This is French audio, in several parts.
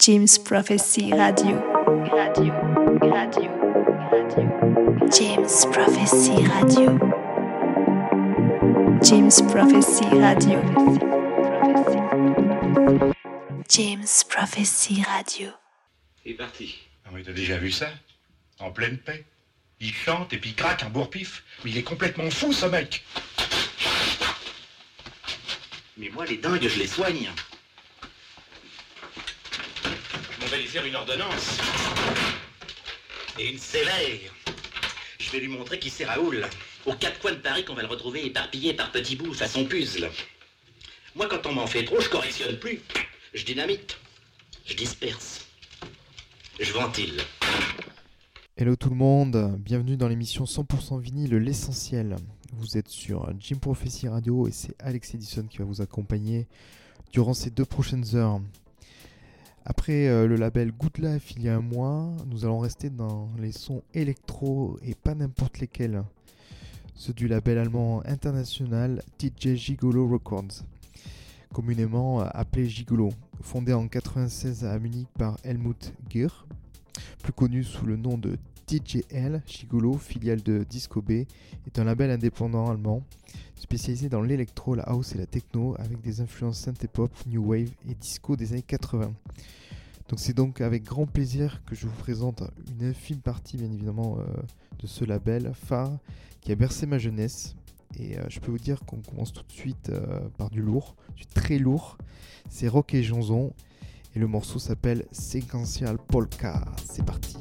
James Prophecy Radio. Radio, radio, radio. James Prophecy Radio. James Prophecy Radio. James Prophecy Radio. Il est parti. Ah mais t'as déjà vu ça? En pleine paix. Il chante et puis il craque un bourre-pif. Mais il est complètement fou ce mec. Mais moi, les dingues, je les soigne. On va lui faire une ordonnance. Et une sévère. Je vais lui montrer qui c'est Raoul. Aux quatre coins de Paris qu'on va le retrouver éparpillé par petits bouts façon puzzle. Moi, quand on m'en fait trop, je correctionne plus. Je dynamite. Je disperse. Je ventile. Hello tout le monde, bienvenue dans l'émission 100% vinyle L'essentiel. Vous êtes sur Jim Prophecy Radio et c'est Alex Edison qui va vous accompagner durant ces deux prochaines heures. Après euh, le label Good Life il y a un mois, nous allons rester dans les sons électro et pas n'importe lesquels. Ceux du label allemand international DJ Gigolo Records, communément appelé Gigolo, fondé en 96 à Munich par Helmut Gehr, plus connu sous le nom de DJL, Gigolo, filiale de Disco B, est un label indépendant allemand spécialisé dans l'électro, la house et la techno avec des influences synthé pop, new wave et disco des années 80. Donc c'est donc avec grand plaisir que je vous présente une infime partie bien évidemment euh, de ce label phare qui a bercé ma jeunesse. Et euh, je peux vous dire qu'on commence tout de suite euh, par du lourd, du très lourd. C'est Rock et Janson et le morceau s'appelle Sequential Polka. C'est parti.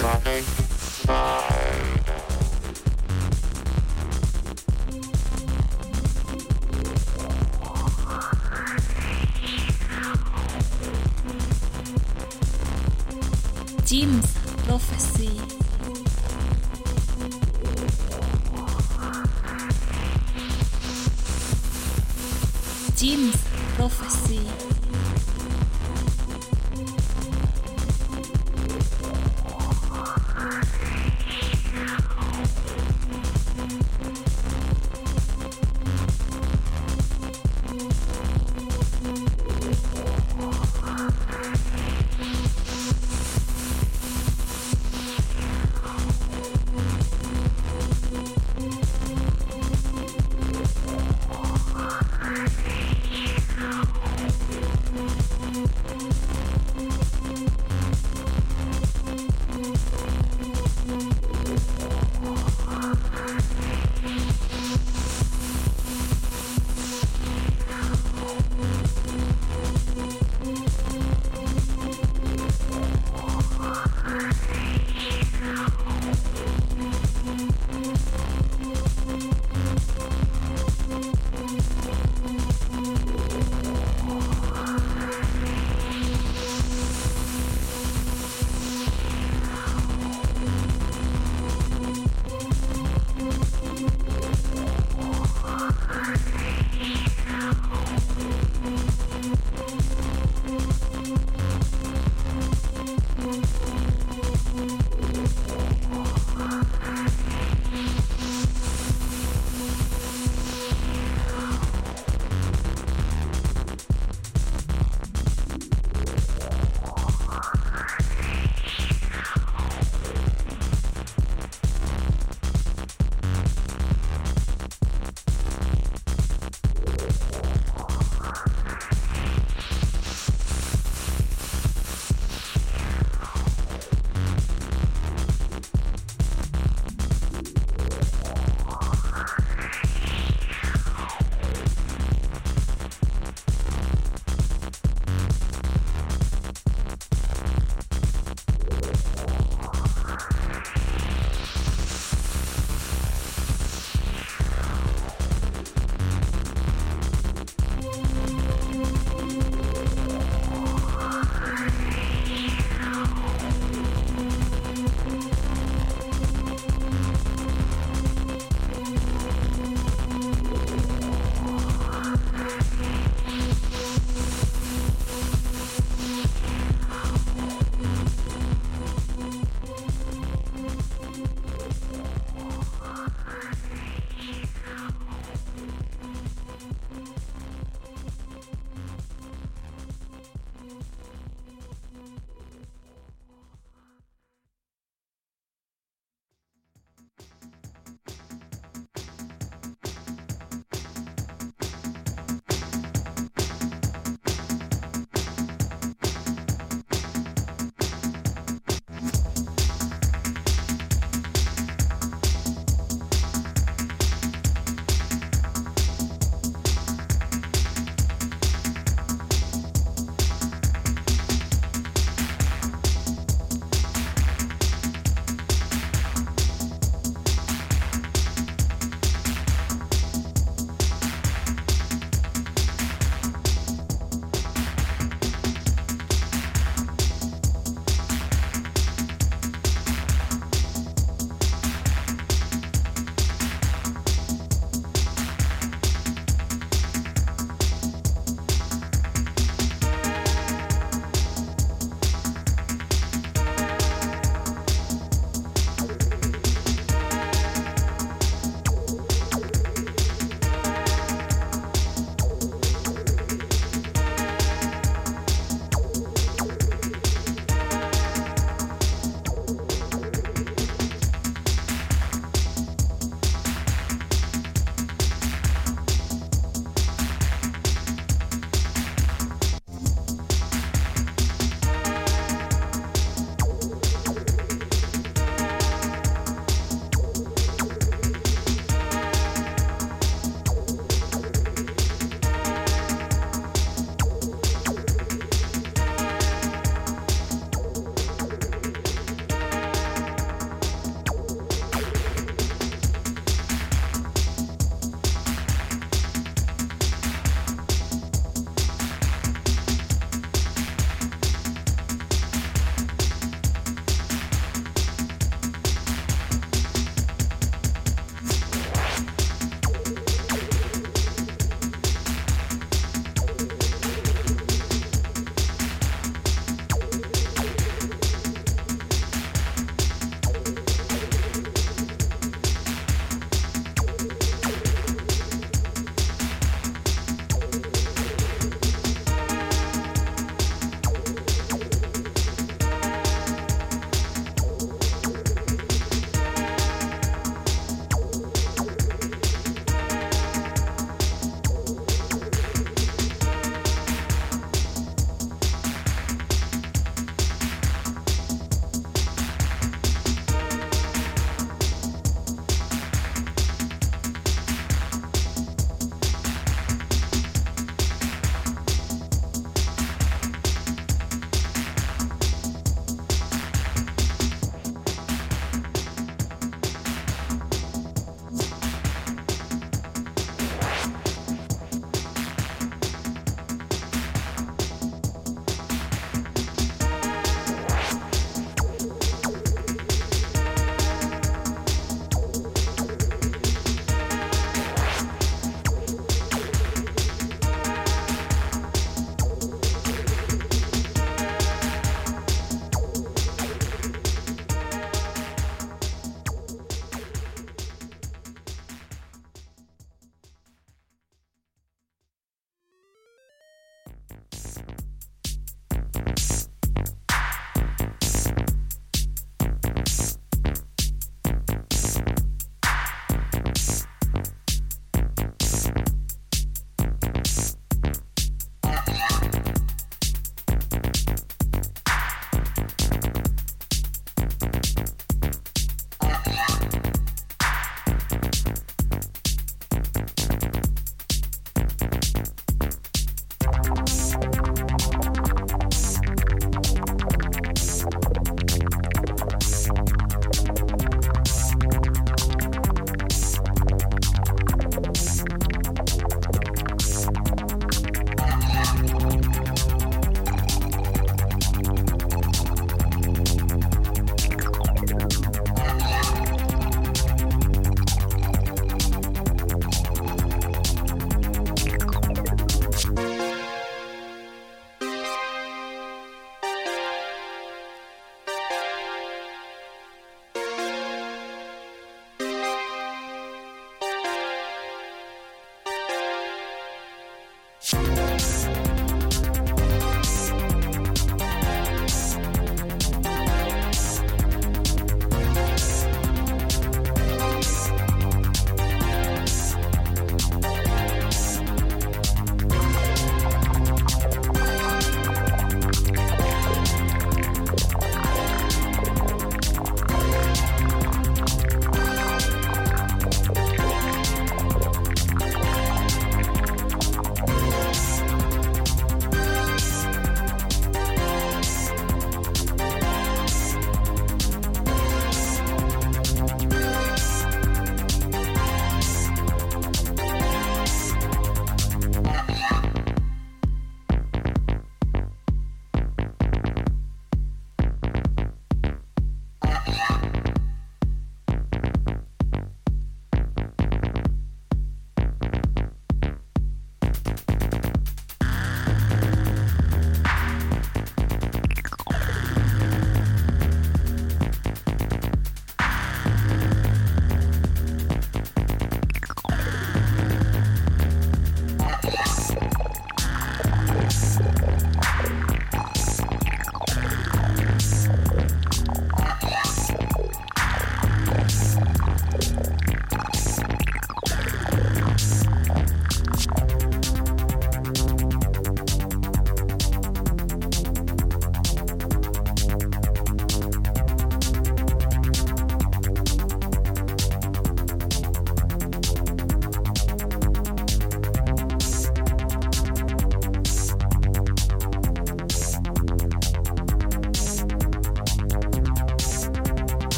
traffic.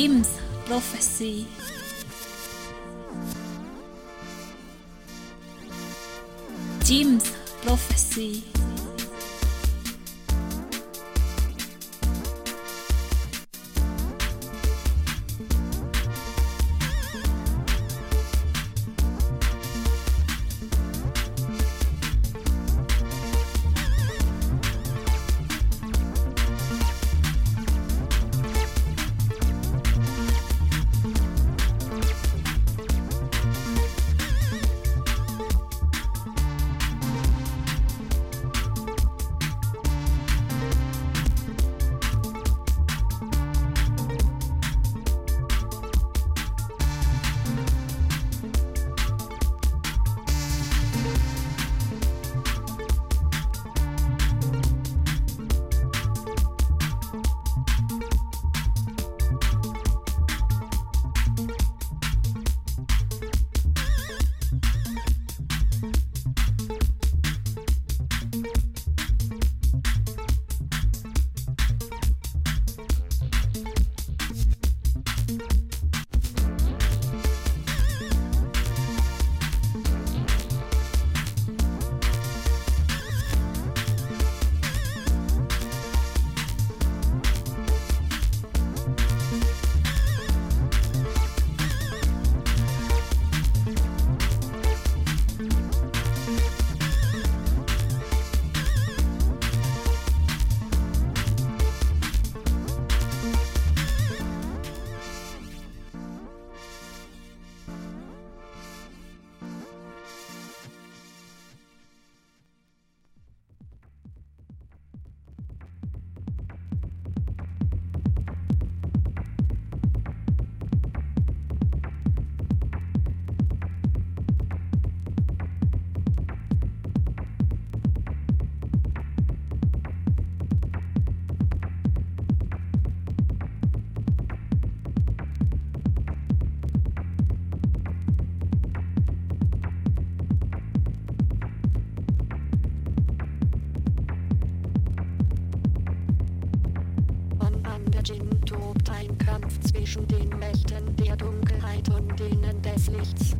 Kim's prophecy. Jim's prophecy. zwischen den Mächten der Dunkelheit und denen des Lichts.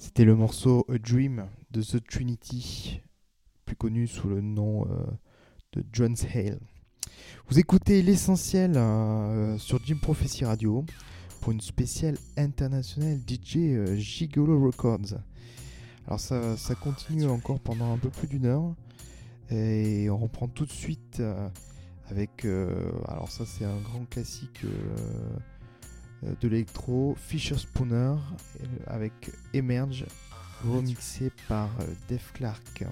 C'était le morceau A Dream de The Trinity, plus connu sous le nom euh, de John's Hale. Vous écoutez l'essentiel euh, sur Jim Prophecy Radio pour une spéciale internationale DJ euh, Gigolo Records. Alors ça, ça continue encore pendant un peu plus d'une heure et on reprend tout de suite avec alors ça c'est un grand classique de l'électro Fisher Spooner euh, avec Emerge remixé par euh, Def Clark.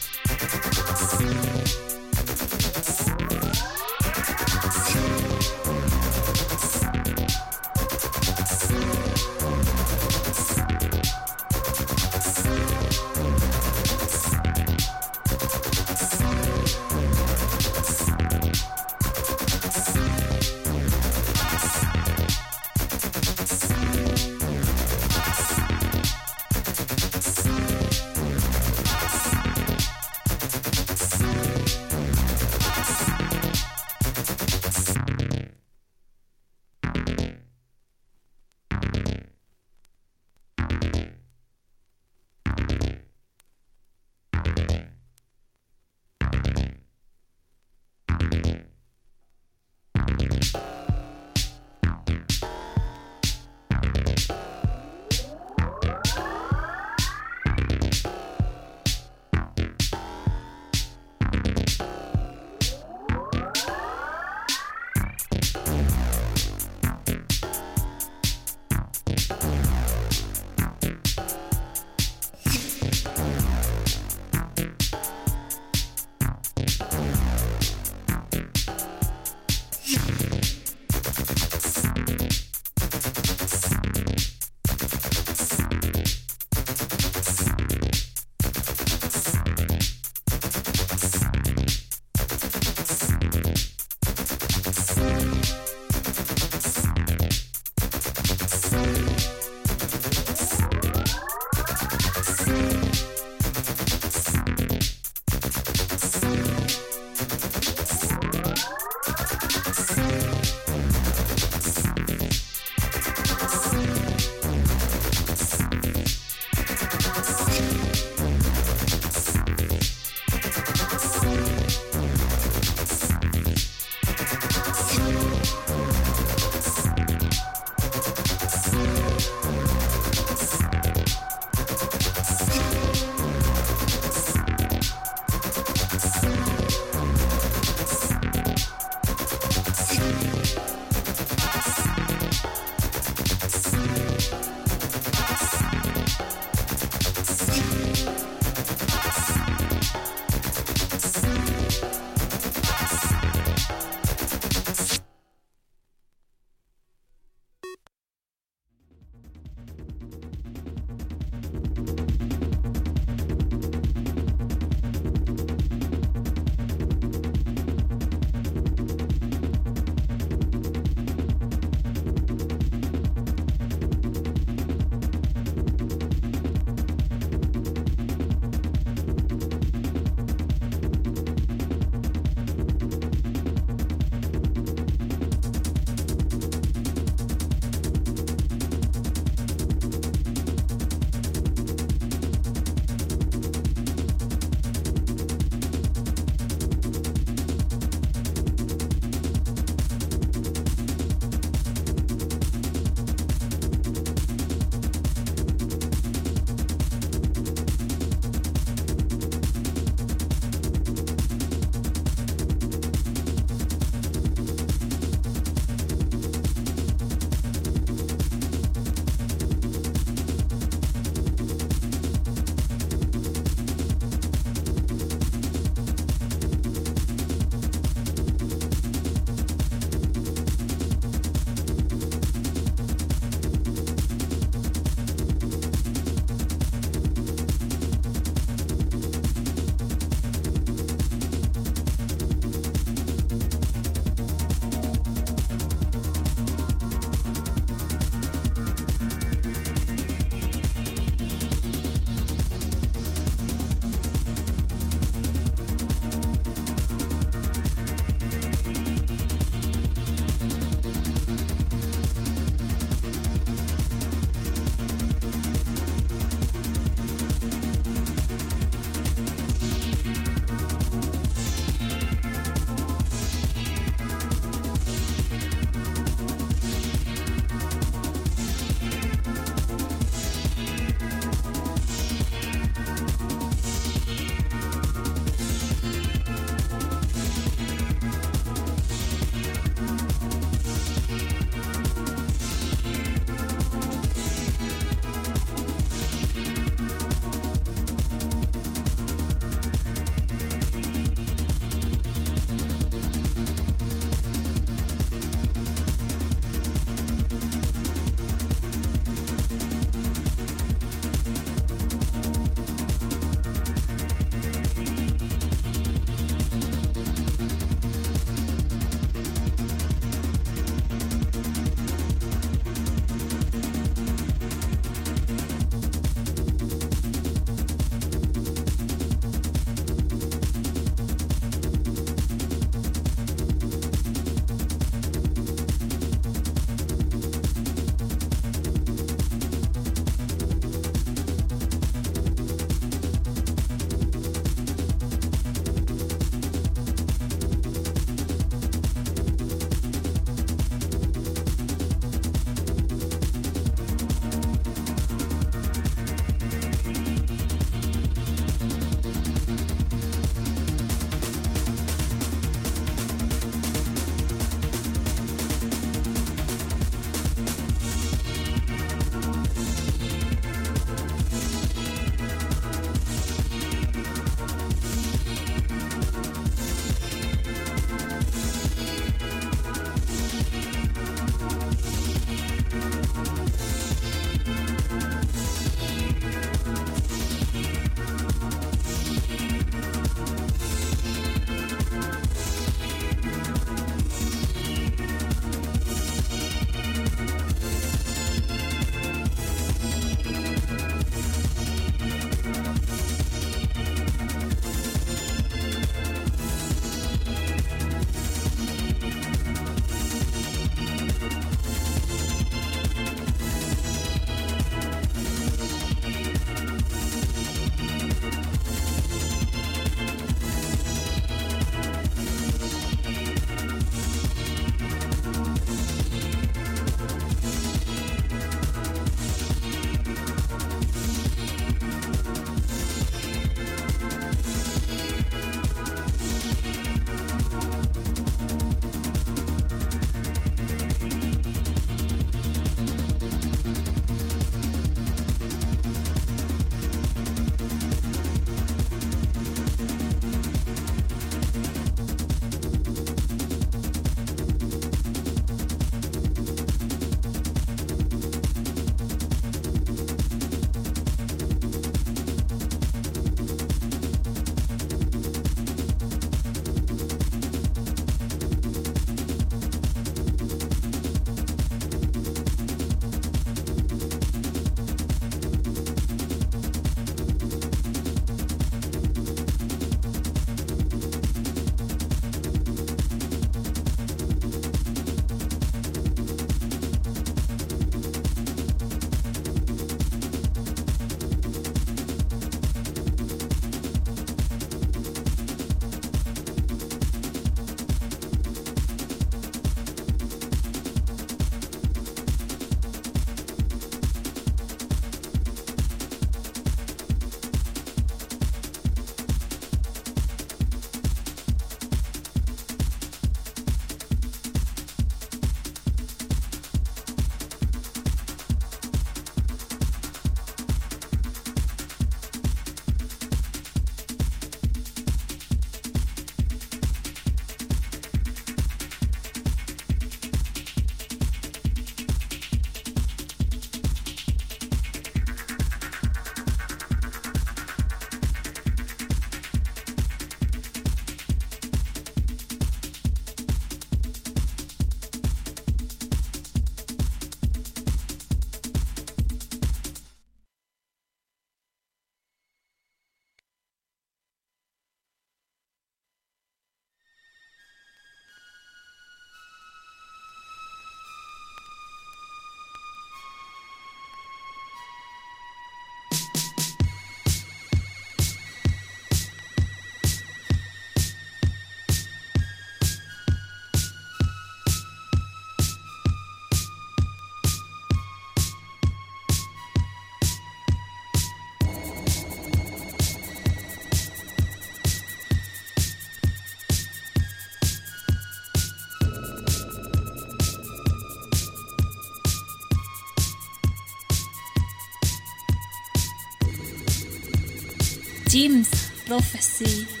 Prophecy.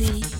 Prophecy.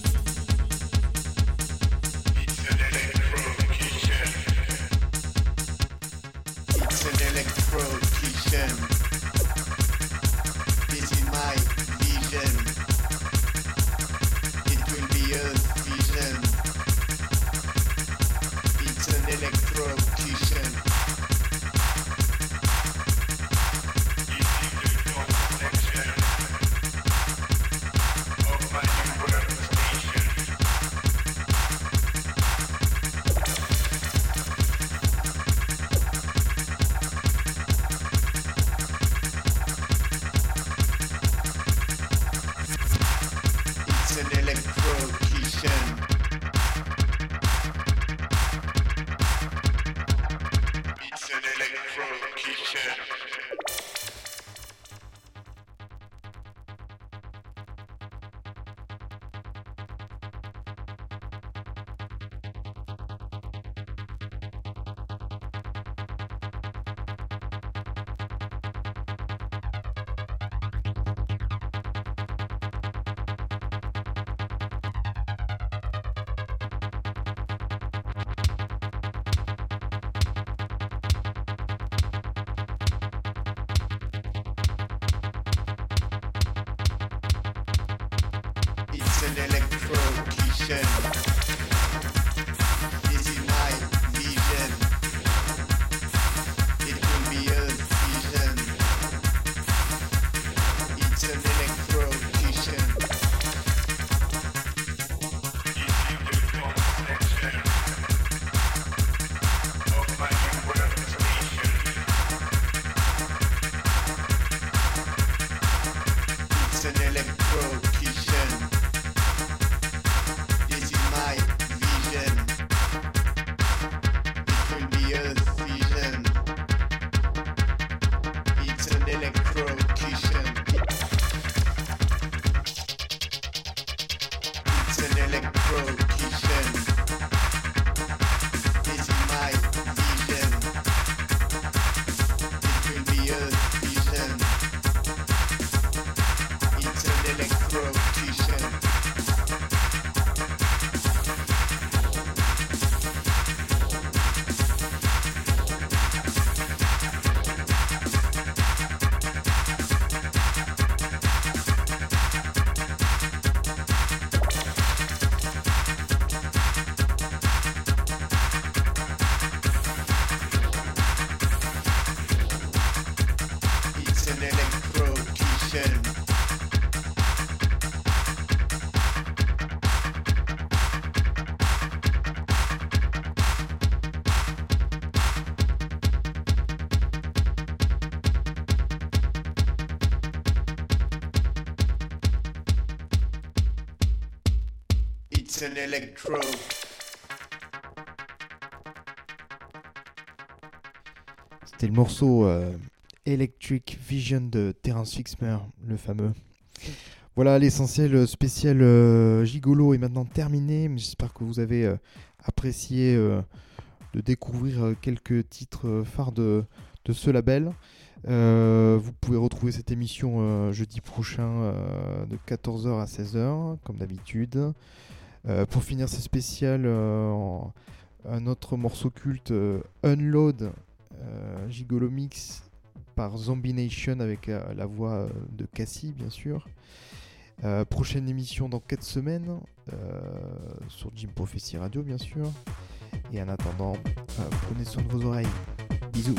Electro. C'était le morceau euh, Electric Vision de Terence Fixmer, le fameux. Voilà, l'essentiel spécial euh, gigolo est maintenant terminé, j'espère que vous avez euh, apprécié euh, de découvrir euh, quelques titres euh, phares de, de ce label. Euh, vous pouvez retrouver cette émission euh, jeudi prochain euh, de 14h à 16h, comme d'habitude. Euh, pour finir ce spécial, euh, un autre morceau culte, euh, Unload, Gigolo Mix par Zombie Nation avec la voix de Cassie, bien sûr. Prochaine émission dans 4 semaines sur Jim Prophecy Radio, bien sûr. Et en attendant, prenez soin de vos oreilles. Bisous.